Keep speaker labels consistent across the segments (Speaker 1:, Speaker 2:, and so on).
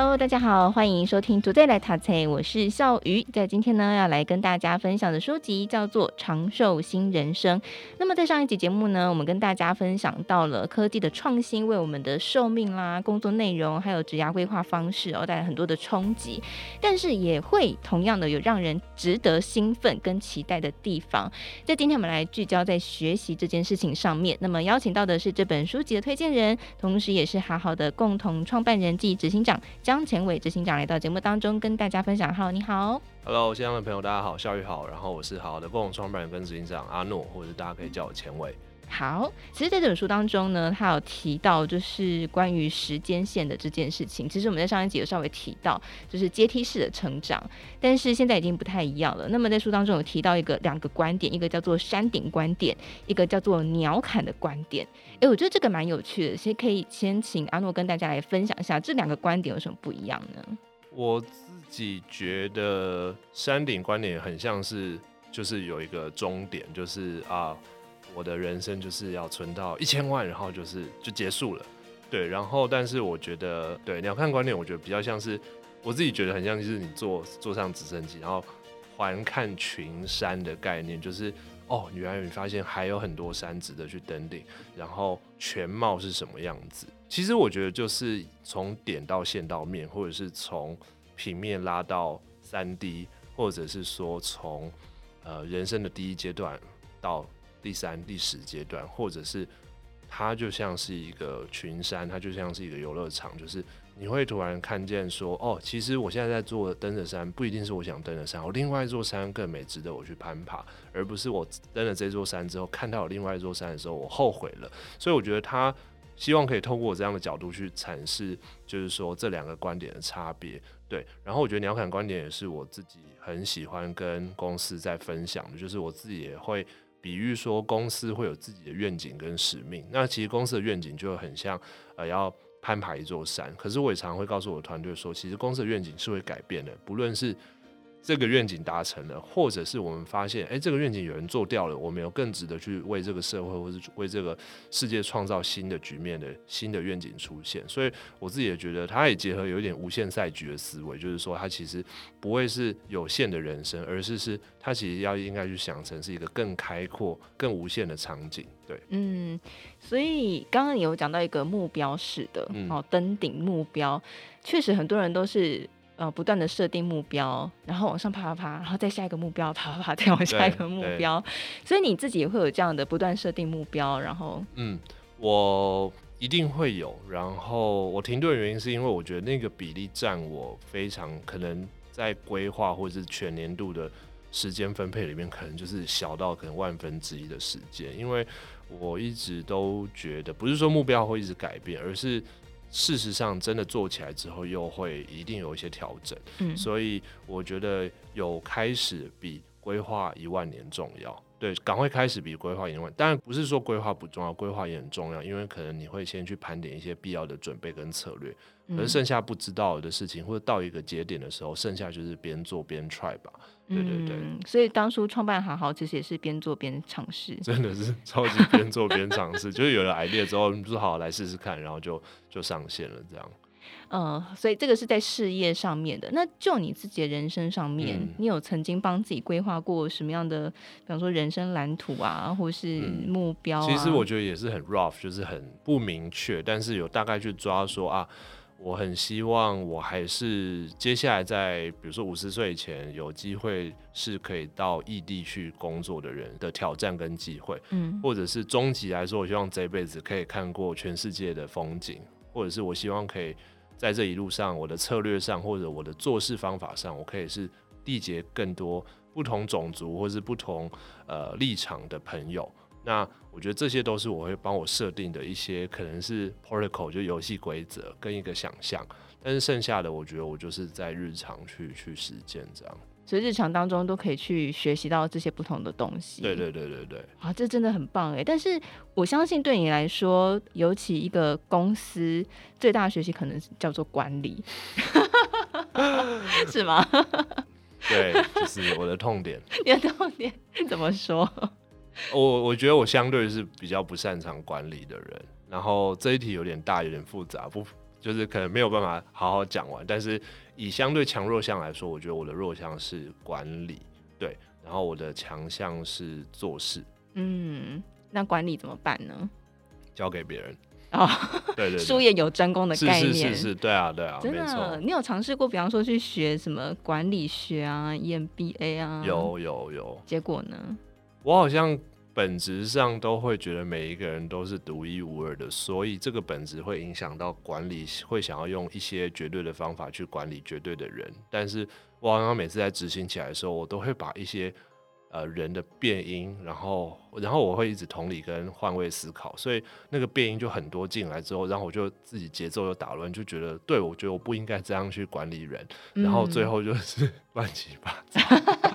Speaker 1: Hello，大家好，欢迎收听 Today 来读册，我是笑鱼。在今天呢，要来跟大家分享的书籍叫做《长寿新人生》。那么在上一集节目呢，我们跟大家分享到了科技的创新为我们的寿命啦、工作内容还有职涯规划方式哦带来很多的冲击，但是也会同样的有让人值得兴奋跟期待的地方。在今天我们来聚焦在学习这件事情上面。那么邀请到的是这本书籍的推荐人，同时也是好好的共同创办人暨执行长。江前伟执行长来到节目当中，跟大家分享。Hello，你好。
Speaker 2: Hello，线上的朋友，大家好，笑语好。然后我是好好的共同创办人跟执行长阿诺，或者大家可以叫我前伟。
Speaker 1: 好，其实在这本书当中呢，他有提到就是关于时间线的这件事情。其实我们在上一集有稍微提到，就是阶梯式的成长，但是现在已经不太一样了。那么在书当中有提到一个两个观点，一个叫做山顶观点，一个叫做鸟瞰的观点。哎，我觉得这个蛮有趣的，其实可以先请阿诺跟大家来分享一下这两个观点有什么不一样呢？
Speaker 2: 我自己觉得山顶观点很像是，就是有一个终点，就是啊，我的人生就是要存到一千万，然后就是就结束了。对，然后但是我觉得，对，鸟瞰观点，我觉得比较像是我自己觉得很像，就是你坐坐上直升机，然后环看群山的概念，就是。哦，原来你发现还有很多山值得去登顶，然后全貌是什么样子？其实我觉得就是从点到线到面，或者是从平面拉到三 D，或者是说从呃人生的第一阶段到第三、第十阶段，或者是它就像是一个群山，它就像是一个游乐场，就是。你会突然看见说，哦，其实我现在在做登的山不一定是我想登的山，我另外一座山更美，值得我去攀爬，而不是我登了这座山之后看到有另外一座山的时候我后悔了。所以我觉得他希望可以透过我这样的角度去阐释，就是说这两个观点的差别。对，然后我觉得鸟瞰观点也是我自己很喜欢跟公司在分享的，就是我自己也会比喻说公司会有自己的愿景跟使命。那其实公司的愿景就很像，呃，要。攀爬一座山，可是我也常会告诉我的团队说，其实公司的愿景是会改变的，不论是这个愿景达成了，或者是我们发现，哎，这个愿景有人做掉了，我们有更值得去为这个社会或是为这个世界创造新的局面的新的愿景出现。所以我自己也觉得，它也结合有一点无限赛局的思维，就是说，它其实不会是有限的人生，而是是它其实要应该去想成是一个更开阔、更无限的场景。对，
Speaker 1: 嗯，所以刚刚有讲到一个目标式的，哦，登顶目标，确实很多人都是。呃，不断的设定目标，然后往上爬爬爬，然后再下一个目标，爬爬爬，再往下一个目标。所以你自己也会有这样的不断设定目标，然后
Speaker 2: 嗯，我一定会有。然后我停顿的原因是因为我觉得那个比例占我非常可能在规划或者是全年度的时间分配里面，可能就是小到可能万分之一的时间。因为我一直都觉得，不是说目标会一直改变，而是。事实上，真的做起来之后，又会一定有一些调整。嗯，所以我觉得有开始比规划一万年重要。对，赶快开始比规划一万，当然不是说规划不重要，规划也很重要，因为可能你会先去盘点一些必要的准备跟策略。可是剩下不知道的事情，或者到一个节点的时候，剩下就是边做边 try 吧。对对对。
Speaker 1: 嗯，所以当初创办好好，其实也是边做边尝试。
Speaker 2: 真的是超级边做边尝试，就是有了 idea 之后，你就好好来试试看，然后就就上线了这样。
Speaker 1: 嗯，所以这个是在事业上面的。那就你自己的人生上面，嗯、你有曾经帮自己规划过什么样的，比方说人生蓝图啊，或是目标、啊嗯、其实
Speaker 2: 我觉得也是很 rough，就是很不明确，但是有大概去抓说啊。我很希望我还是接下来在比如说五十岁以前有机会是可以到异地去工作的人的挑战跟机会，嗯，或者是终极来说，我希望这辈子可以看过全世界的风景，或者是我希望可以在这一路上，我的策略上或者我的做事方法上，我可以是缔结更多不同种族或是不同呃立场的朋友。那我觉得这些都是我会帮我设定的一些，可能是 protocol 就游戏规则跟一个想象，但是剩下的我觉得我就是在日常去去实践这样，
Speaker 1: 所以日常当中都可以去学习到这些不同的东西。
Speaker 2: 对对对对对，
Speaker 1: 啊，这真的很棒哎！但是我相信对你来说，尤其一个公司最大的学习可能叫做管理。是吗？
Speaker 2: 对，就是我的痛点。
Speaker 1: 你的痛点怎么说？
Speaker 2: 我我觉得我相对是比较不擅长管理的人。然后这一题有点大，有点复杂，不就是可能没有办法好好讲完。但是以相对强弱项来说，我觉得我的弱项是管理，对。然后我的强项是做事。
Speaker 1: 嗯，那管理怎么办呢？
Speaker 2: 交给别人。
Speaker 1: 哦，
Speaker 2: 对对，
Speaker 1: 术业有专攻的概念，
Speaker 2: 是是是是，对啊对啊，
Speaker 1: 真的，你有尝试过，比方说去学什么管理学啊，EMBA 啊？
Speaker 2: 有有有。
Speaker 1: 结果呢？
Speaker 2: 我好像本质上都会觉得每一个人都是独一无二的，所以这个本质会影响到管理，会想要用一些绝对的方法去管理绝对的人。但是我好像每次在执行起来的时候，我都会把一些。呃，人的变音，然后，然后我会一直同理跟换位思考，所以那个变音就很多进来之后，然后我就自己节奏又打乱，就觉得，对，我觉得我不应该这样去管理人，嗯、然后最后就是 乱七八糟。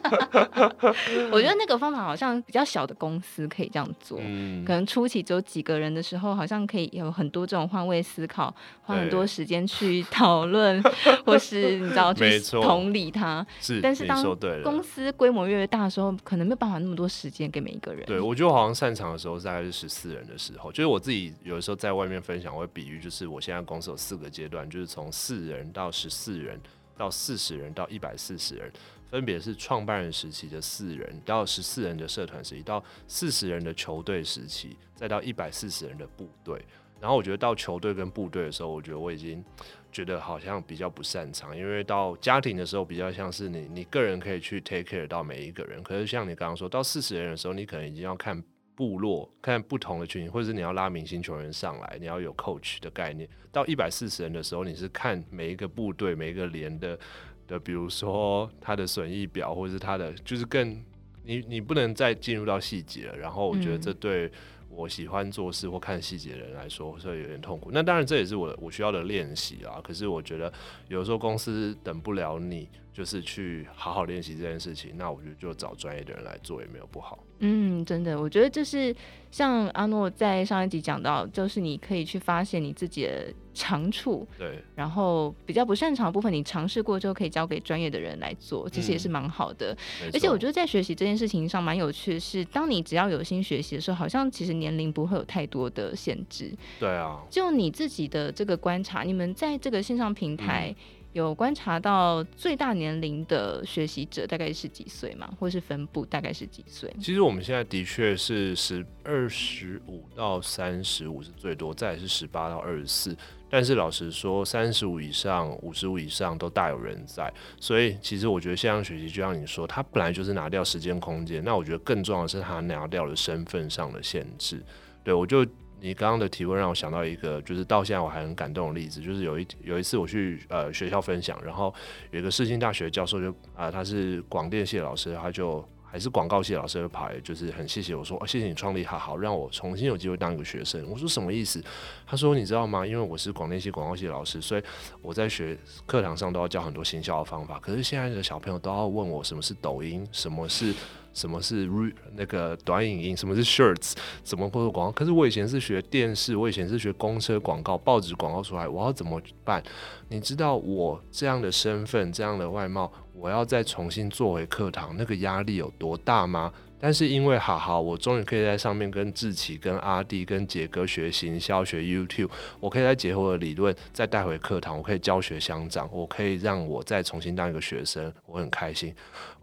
Speaker 1: 我觉得那个方法好像比较小的公司可以这样做，
Speaker 2: 嗯、
Speaker 1: 可能初期只有几个人的时候，好像可以有很多这种换位思考，花很多时间去讨论，或是你知道去同理他。
Speaker 2: 是，
Speaker 1: 但是当公司规模越大的时候，可能没有办法那么多时间给每一个人。
Speaker 2: 对，我觉得我好像擅长的时候大概是十四人的时候，就是我自己有的时候在外面分享，我会比喻就是我现在公司有四个阶段，就是从四人到十四人到四十人到一百四十人。分别是创办人时期的四人，到十四人的社团时期，到四十人的球队时期，再到一百四十人的部队。然后我觉得到球队跟部队的时候，我觉得我已经觉得好像比较不擅长，因为到家庭的时候比较像是你你个人可以去 take care 到每一个人。可是像你刚刚说到四十人的时候，你可能已经要看部落，看不同的群体，或者是你要拉明星球员上来，你要有 coach 的概念。到一百四十人的时候，你是看每一个部队每一个连的。的，比如说他的损益表，或者是他的，就是更你你不能再进入到细节了。然后我觉得这对我喜欢做事或看细节的人来说，所以有点痛苦。那当然这也是我我需要的练习啊。可是我觉得有时候公司等不了你，就是去好好练习这件事情，那我觉得就找专业的人来做也没有不好。
Speaker 1: 嗯，真的，我觉得就是像阿诺在上一集讲到，就是你可以去发现你自己的长处，
Speaker 2: 对，
Speaker 1: 然后比较不擅长的部分，你尝试过之后可以交给专业的人来做，其实也是蛮好的。嗯，而且我觉得在学习这件事情上蛮有趣的是，当你只要有心学习的时候，好像其实年龄不会有太多的限制。
Speaker 2: 对啊，
Speaker 1: 就你自己的这个观察，你们在这个线上平台。有观察到最大年龄的学习者大概是几岁吗？或是分布大概是几岁？
Speaker 2: 其实我们现在的确是十二十五到三十五是最多，再是十八到二十四。但是老实说，三十五以上、五十五以上都大有人在。所以其实我觉得线上学习就像你说，它本来就是拿掉时间空间。那我觉得更重要的是它拿掉了身份上的限制。对，我就。你刚刚的提问让我想到一个，就是到现在我还很感动的例子，就是有一有一次我去呃学校分享，然后有一个世新大学教授就啊、他是广电系的老师，他就还是广告系老师的牌，就是很谢谢我说，哦、谢谢你创立好好让我重新有机会当一个学生。我说什么意思？他说你知道吗？因为我是广电系广告系的老师，所以我在学课堂上都要教很多行销的方法。可是现在的小朋友都要问我什么是抖音，什么是。什么是那个短影音？什么是 shirts？怎么播广告？可是我以前是学电视，我以前是学公车广告、报纸广告出来，我要怎么办？你知道我这样的身份、这样的外貌，我要再重新做回课堂，那个压力有多大吗？但是因为哈哈，我终于可以在上面跟志奇、跟阿弟、跟杰哥学行销、学 YouTube，我可以再结合我的理论再带回课堂，我可以教学乡长，我可以让我再重新当一个学生，我很开心。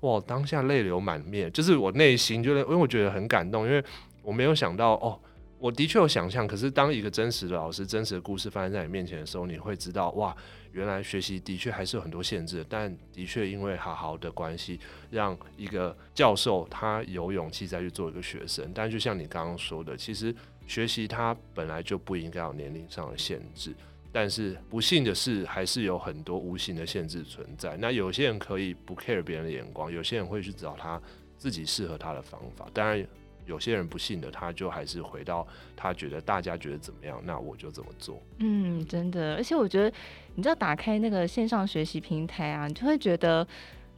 Speaker 2: 哇，当下泪流满面，就是我内心就是因为我觉得很感动，因为我没有想到哦。我的确有想象，可是当一个真实的老师、真实的故事发生在你面前的时候，你会知道，哇，原来学习的确还是有很多限制，但的确因为好好的关系，让一个教授他有勇气再去做一个学生。但就像你刚刚说的，其实学习它本来就不应该有年龄上的限制，但是不幸的是，还是有很多无形的限制存在。那有些人可以不 care 别人的眼光，有些人会去找他自己适合他的方法。当然。有些人不信的，他就还是回到他觉得大家觉得怎么样，那我就怎么做。
Speaker 1: 嗯，真的，而且我觉得，你知道，打开那个线上学习平台啊，你就会觉得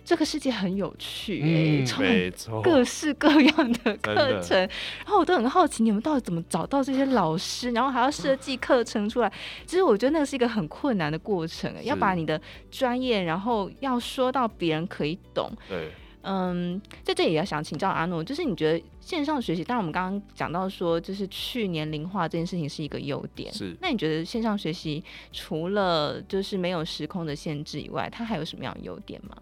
Speaker 1: 这个世界很有趣、欸，哎、
Speaker 2: 嗯，没错，
Speaker 1: 各式各样 的课程，然后我都很好奇，你们到底怎么找到这些老师，然后还要设计课程出来？其实我觉得那个是一个很困难的过程，要把你的专业，然后要说到别人可以懂。
Speaker 2: 对，
Speaker 1: 嗯，在这里也要想请教阿诺，就是你觉得线上学习，当然我们刚刚讲到说，就是去年龄化这件事情是一个优点，
Speaker 2: 是。
Speaker 1: 那你觉得线上学习除了就是没有时空的限制以外，它还有什么样的优点吗？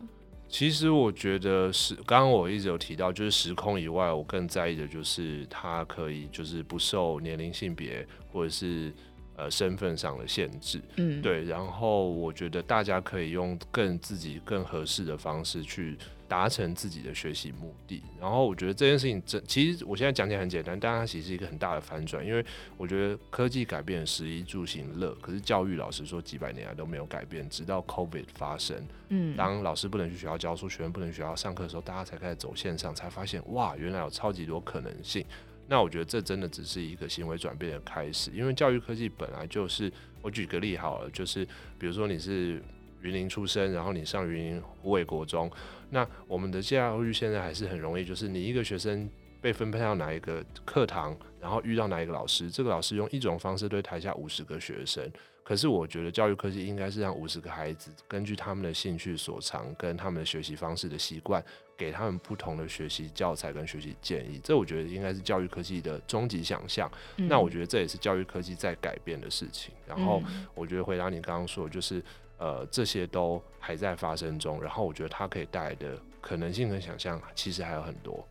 Speaker 2: 其实我觉得是，刚刚我一直有提到，就是时空以外，我更在意的就是它可以就是不受年龄、性别或者是呃身份上的限制，嗯，对。然后我觉得大家可以用更自己更合适的方式去。达成自己的学习目的，然后我觉得这件事情真，其实我现在讲起来很简单，但它其实是一个很大的反转，因为我觉得科技改变食衣住行乐，可是教育老师说几百年来都没有改变，直到 COVID 发生，嗯，当老师不能去学校教书，学生不能去学校上课的时候，大家才开始走线上，才发现哇，原来有超级多可能性。那我觉得这真的只是一个行为转变的开始，因为教育科技本来就是，我举个例好了，就是比如说你是。云林出生，然后你上云林虎尾国中，那我们的教育现在还是很容易，就是你一个学生被分配到哪一个课堂，然后遇到哪一个老师，这个老师用一种方式对台下五十个学生。可是我觉得教育科技应该是让五十个孩子根据他们的兴趣所长跟他们的学习方式的习惯，给他们不同的学习教材跟学习建议。这我觉得应该是教育科技的终极想象。嗯。那我觉得这也是教育科技在改变的事情。然后我觉得回答你刚刚说的就是。呃，这些都还在发生中，然后我觉得它可以带来的可能性跟想象，其实还有很多。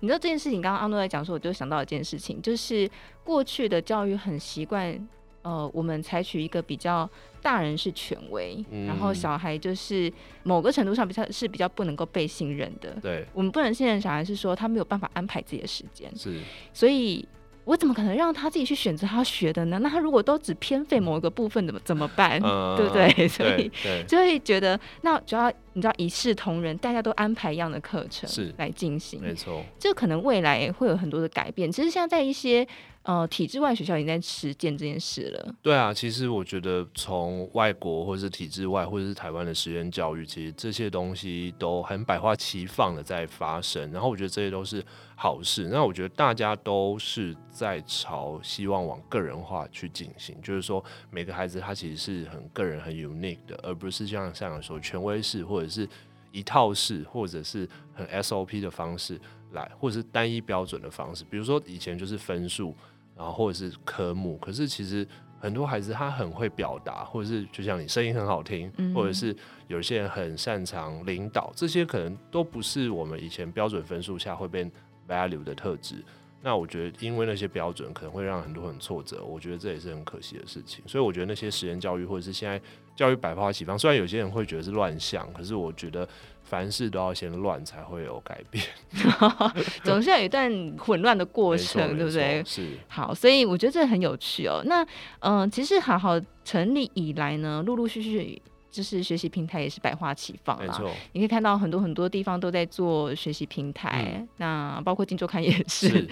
Speaker 1: 你知道这件事情，刚刚阿诺在讲说，我就想到一件事情，就是过去的教育很习惯，呃，我们采取一个比较大人是权威，嗯，然后小孩就是某个程度上比较是比较不能够被信任的。
Speaker 2: 对，
Speaker 1: 我们不能信任小孩，是说他没有办法安排自己的时间。
Speaker 2: 是，
Speaker 1: 所以。我怎么可能让他自己去选择他学的呢？那他如果都只偏废某一个部分，怎么怎么办？呃、对不对？所以就会觉得，那主要你知道一视同仁，大家都安排一样的课程来进行，
Speaker 2: 没错。
Speaker 1: 这可能未来会有很多的改变。其实现在在一些。呃，体制外学校已经在实践这件事了。
Speaker 2: 对啊，其实我觉得从外国或者是体制外，或者是台湾的实验教育，其实这些东西都很百花齐放的在发生。然后我觉得这些都是好事。那我觉得大家都是在朝希望往个人化去进行，就是说每个孩子他其实是很个人、很 unique 的，而不是像像说权威式或者是一套式，或者是很 SOP 的方式来，或者是单一标准的方式。比如说以前就是分数。然后或者是科目，可是其实很多孩子他很会表达，或者是就像你声音很好听，嗯、或者是有些人很擅长领导，这些可能都不是我们以前标准分数下会被 value 的特质。那我觉得，因为那些标准可能会让很多人挫折，我觉得这也是很可惜的事情。所以我觉得那些实验教育，或者是现在教育百花齐放，虽然有些人会觉得是乱象，可是我觉得。凡事都要先乱，才会有改变。
Speaker 1: 总是要有一段混乱的过程，对不对？
Speaker 2: 是。
Speaker 1: 好，所以我觉得这很有趣哦。那嗯、呃，其实好好成立以来呢，陆陆续续。就是学习平台也是百花齐放啦，你可以看到很多很多地方都在做学习平台，嗯、那包括金周刊也 是。是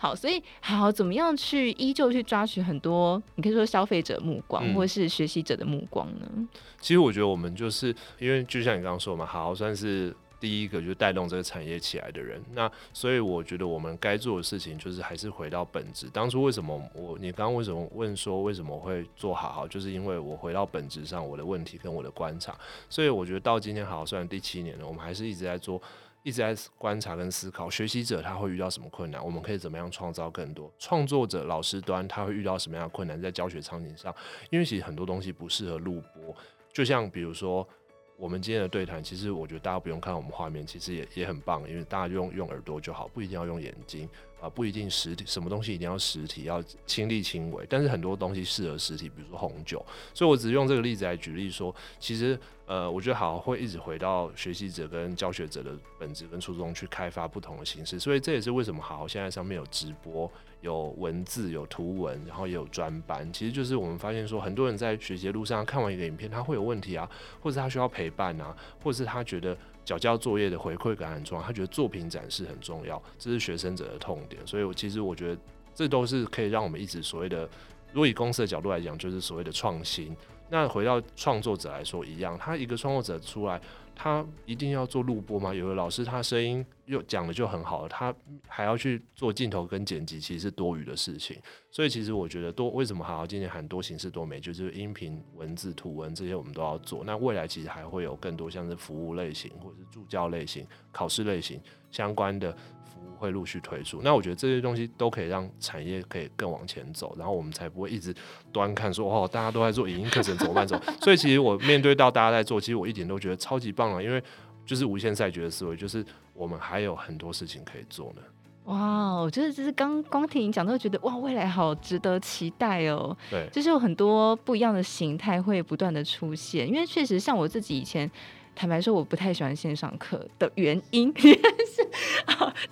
Speaker 1: 好，所以好怎么样去依旧去抓取很多，你可以说消费者目光，嗯、或是学习者的目光呢？
Speaker 2: 其实我觉得我们就是因为就像你刚刚说嘛，好算是。第一个就是带动这个产业起来的人，那所以我觉得我们该做的事情就是还是回到本质。当初为什么我你刚刚为什么问说为什么会做好好，就是因为我回到本质上我的问题跟我的观察。所以我觉得到今天好好算第七年了，我们还是一直在做，一直在观察跟思考学习者他会遇到什么困难，我们可以怎么样创造更多创作者老师端他会遇到什么样的困难在教学场景上，因为其实很多东西不适合录播，就像比如说。我们今天的对谈，其实我觉得大家不用看我们画面，其实也也很棒，因为大家用用耳朵就好，不一定要用眼睛啊，不一定实体，什么东西一定要实体，要亲力亲为。但是很多东西适合实体，比如说红酒，所以我只是用这个例子来举例说，其实呃，我觉得好会一直回到学习者跟教学者的本质跟初衷去开发不同的形式，所以这也是为什么好现在上面有直播。有文字，有图文，然后也有专班。其实就是我们发现说，很多人在学习路上看完一个影片，他会有问题啊，或者他需要陪伴啊，或者是他觉得缴交作业的回馈感很重要，他觉得作品展示很重要，这是学生者的痛点。所以，我其实我觉得这都是可以让我们一直所谓的，如果以公司的角度来讲，就是所谓的创新。那回到创作者来说一样，他一个创作者出来，他一定要做录播吗？有的老师他声音又讲的就很好，他还要去做镜头跟剪辑，其实是多余的事情。所以其实我觉得多为什么还要今年很多形式多媒，就是音频、文字、图文这些我们都要做。那未来其实还会有更多像是服务类型或者是助教类型、考试类型相关的。会陆续推出，那我觉得这些东西都可以让产业可以更往前走，然后我们才不会一直端看说哦，大家都在做影音课程怎么办？走，所以其实我面对到大家在做，其实我一点都觉得超级棒了，因为就是无限赛局的思维，就是我们还有很多事情可以做呢。
Speaker 1: 哇，我觉得就是刚光听你讲，都觉得哇，未来好值得期待哦。
Speaker 2: 对，
Speaker 1: 就是有很多不一样的形态会不断的出现，因为确实像我自己以前。坦白说，我不太喜欢线上课的原因 是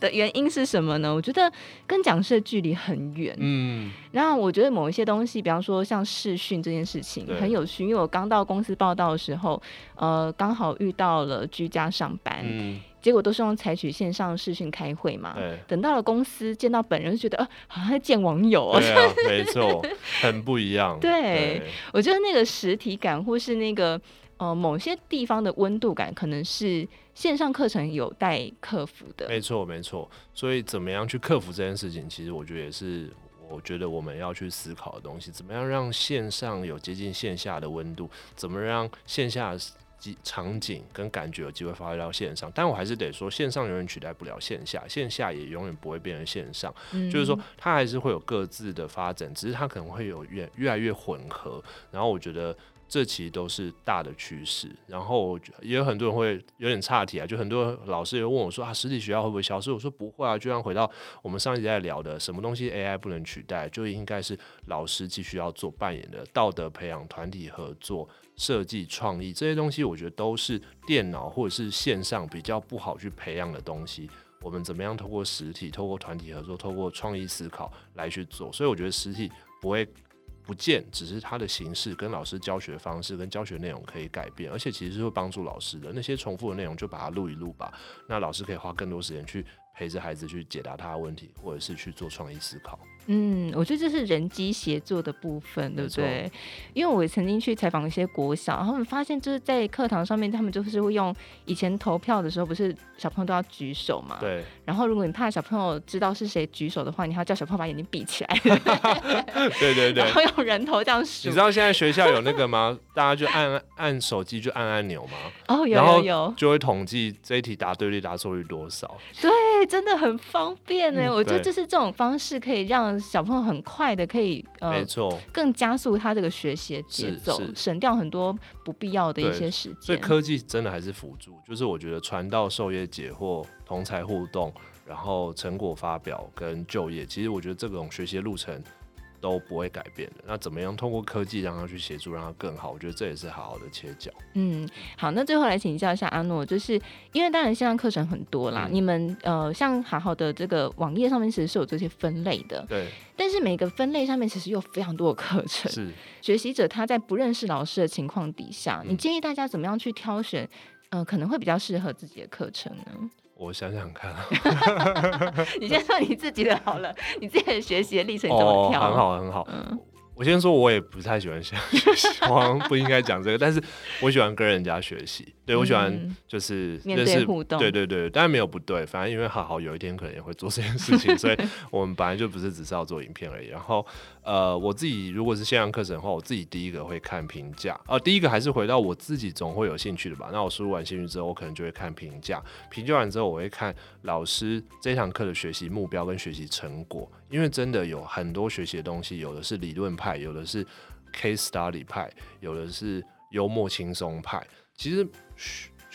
Speaker 1: 的原因是什么呢？我觉得跟讲师的距离很远。嗯，然后我觉得某一些东西，比方说像视讯这件事情很有趣，因为我刚到公司报道的时候，呃，刚好遇到了居家上班，嗯，结果都是用采取线上视讯开会嘛。对，等到了公司见到本人，就觉得呃，好像在见网友哦。
Speaker 2: 对啊，没错，很不一样。
Speaker 1: 对，对，我觉得那个实体感或是那个。呃，某些地方的温度感可能是线上课程有待克服的。
Speaker 2: 没错，没错。所以，怎么样去克服这件事情，其实我觉得也是，我觉得我们要去思考的东西。怎么样让线上有接近线下的温度？怎么让线下的场景跟感觉有机会发挥到线上？但我还是得说，线上永远取代不了线下，线下也永远不会变成线上。嗯。就是说，它还是会有各自的发展，只是它可能会有越越来越混合。然后，我觉得。这其实都是大的趋势，然后也有很多人会有点岔题啊，就很多老师也问我说啊，实体学校会不会消失？我说不会啊，就像回到我们上一集在聊的，什么东西 AI 不能取代，就应该是老师继续要做扮演的道德培养、团体合作、设计创意这些东西，我觉得都是电脑或者是线上比较不好去培养的东西。我们怎么样透过实体、透过团体合作、透过创意思考来去做？所以我觉得实体不会。不见，只是它的形式跟老师教学方式跟教学内容可以改变，而且其实是会帮助老师的。那些重复的内容就把它录一录吧，那老师可以花更多时间去陪着孩子去解答他的问题，或者是去做创意思考。
Speaker 1: 嗯，我觉得这是人机协作的部分，对不对？因为我曾经去采访一些国小，然后我们发现就是在课堂上面，他们就是会用以前投票的时候，不是小朋友都要举手嘛？
Speaker 2: 对。
Speaker 1: 然后如果你怕小朋友知道是谁举手的话，你还要叫小朋友把眼睛闭起来。
Speaker 2: 对对对。
Speaker 1: 然后用人头这样数。
Speaker 2: 你知道现在学校有那个吗？大家就按按手机就按按钮吗？
Speaker 1: 哦，有有有。
Speaker 2: 就会统计这一题答对率、答错率多少。
Speaker 1: 对，真的很方便呢。嗯，我觉得就是这种方式可以让小朋友很快的可以呃，
Speaker 2: 没错，
Speaker 1: 更加速他这个学习节奏，省掉很多不必要的一些时间。
Speaker 2: 所以科技真的还是辅助，就是我觉得传道授业解惑、同才互动，然后成果发表跟就业，其实我觉得这种学习路程。都不会改变的。那怎么样通过科技让他去协助，让他更好？我觉得这也是好好的切角。
Speaker 1: 嗯，好，那最后来请教一下阿诺，就是因为当然线上课程很多啦，嗯、你们呃像好好的这个网页上面其实是有这些分类的，
Speaker 2: 对。
Speaker 1: 但是每个分类上面其实有非常多的课程，
Speaker 2: 是
Speaker 1: 学习者他在不认识老师的情况底下，嗯、你建议大家怎么样去挑选？呃，可能会比较适合自己的课程呢？
Speaker 2: 我想想看，
Speaker 1: 你先说你自己的好了，你自己的学习的历程怎么挑？
Speaker 2: 哦，很好，很好。嗯我先说，我也不太喜欢学习，我好像不应该讲这个，但是我喜欢跟人家学习，对，我喜欢就是
Speaker 1: 面对互动，
Speaker 2: 对对对，当然没有不对，反正因为好好有一天可能也会做这件事情，所以我们本来就不是只是要做影片而已。然后呃，我自己如果是线上课程的话，我自己第一个会看评价，呃，第一个还是回到我自己总会有兴趣的吧。那我输入完兴趣之后，我可能就会看评价，评价完之后我会看老师这堂课的学习目标跟学习成果。因为真的有很多学习的东西，有的是理论派，有的是 case study 派，有的是幽默轻松派。其实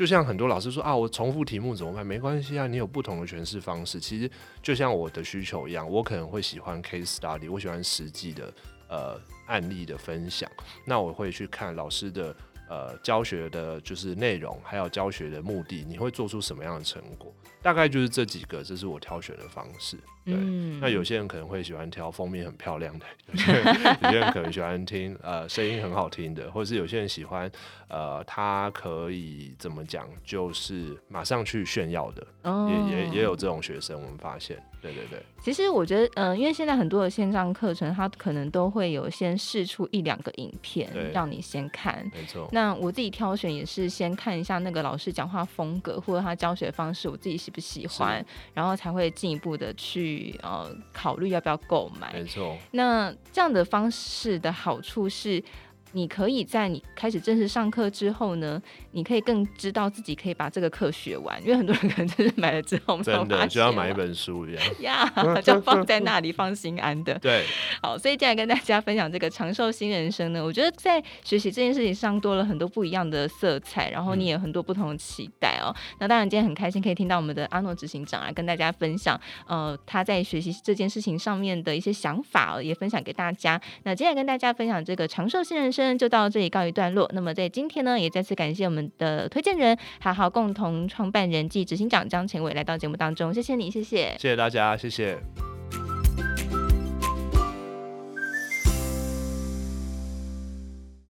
Speaker 2: 就像很多老师说啊，我重复题目怎么办？没关系啊，你有不同的诠释方式。其实就像我的需求一样，我可能会喜欢 case study，我喜欢实际的呃案例的分享。那我会去看老师的。呃教学的就是内容，还有教学的目的，你会做出什么样的成果？大概就是这几个，这是我挑选的方式。对，嗯、那有些人可能会喜欢挑封面很漂亮的，有些人有些人可能喜欢听呃声音很好听的，或者是有些人喜欢呃他可以怎么讲，就是马上去炫耀的，哦、也也也有这种学生，我们发现，对对对。
Speaker 1: 其实我觉得，嗯、呃，因为现在很多的线上课程，它可能都会有先试出一两个影片，让你先看。
Speaker 2: 没错。
Speaker 1: 那我自己挑选也是先看一下那个老师讲话风格或者他教学方式，我自己喜不喜欢，然后才会进一步的去呃考虑要不要购买。
Speaker 2: 没错。
Speaker 1: 那这样的方式的好处是。你可以在你开始正式上课之后呢，你可以更知道自己可以把这个课学完，因为很多人可能就是买了之后，
Speaker 2: 真的就要买一本书一样，
Speaker 1: 呀，yeah, 就放在那里放心安的。
Speaker 2: 对，
Speaker 1: 好，所以接下来跟大家分享这个长寿新人生呢，我觉得在学习这件事情上多了很多不一样的色彩，然后你也有很多不同的期待哦。嗯、那当然今天很开心可以听到我们的阿诺执行长啊，跟大家分享呃他在学习这件事情上面的一些想法，哦，也分享给大家。那接下来跟大家分享这个长寿新人生。就到这里告一段落。那么在今天呢，也再次感谢我们的推荐人，好好共同创办人暨执行长张前伟来到节目当中，谢谢你，谢谢，
Speaker 2: 谢谢大家，谢谢。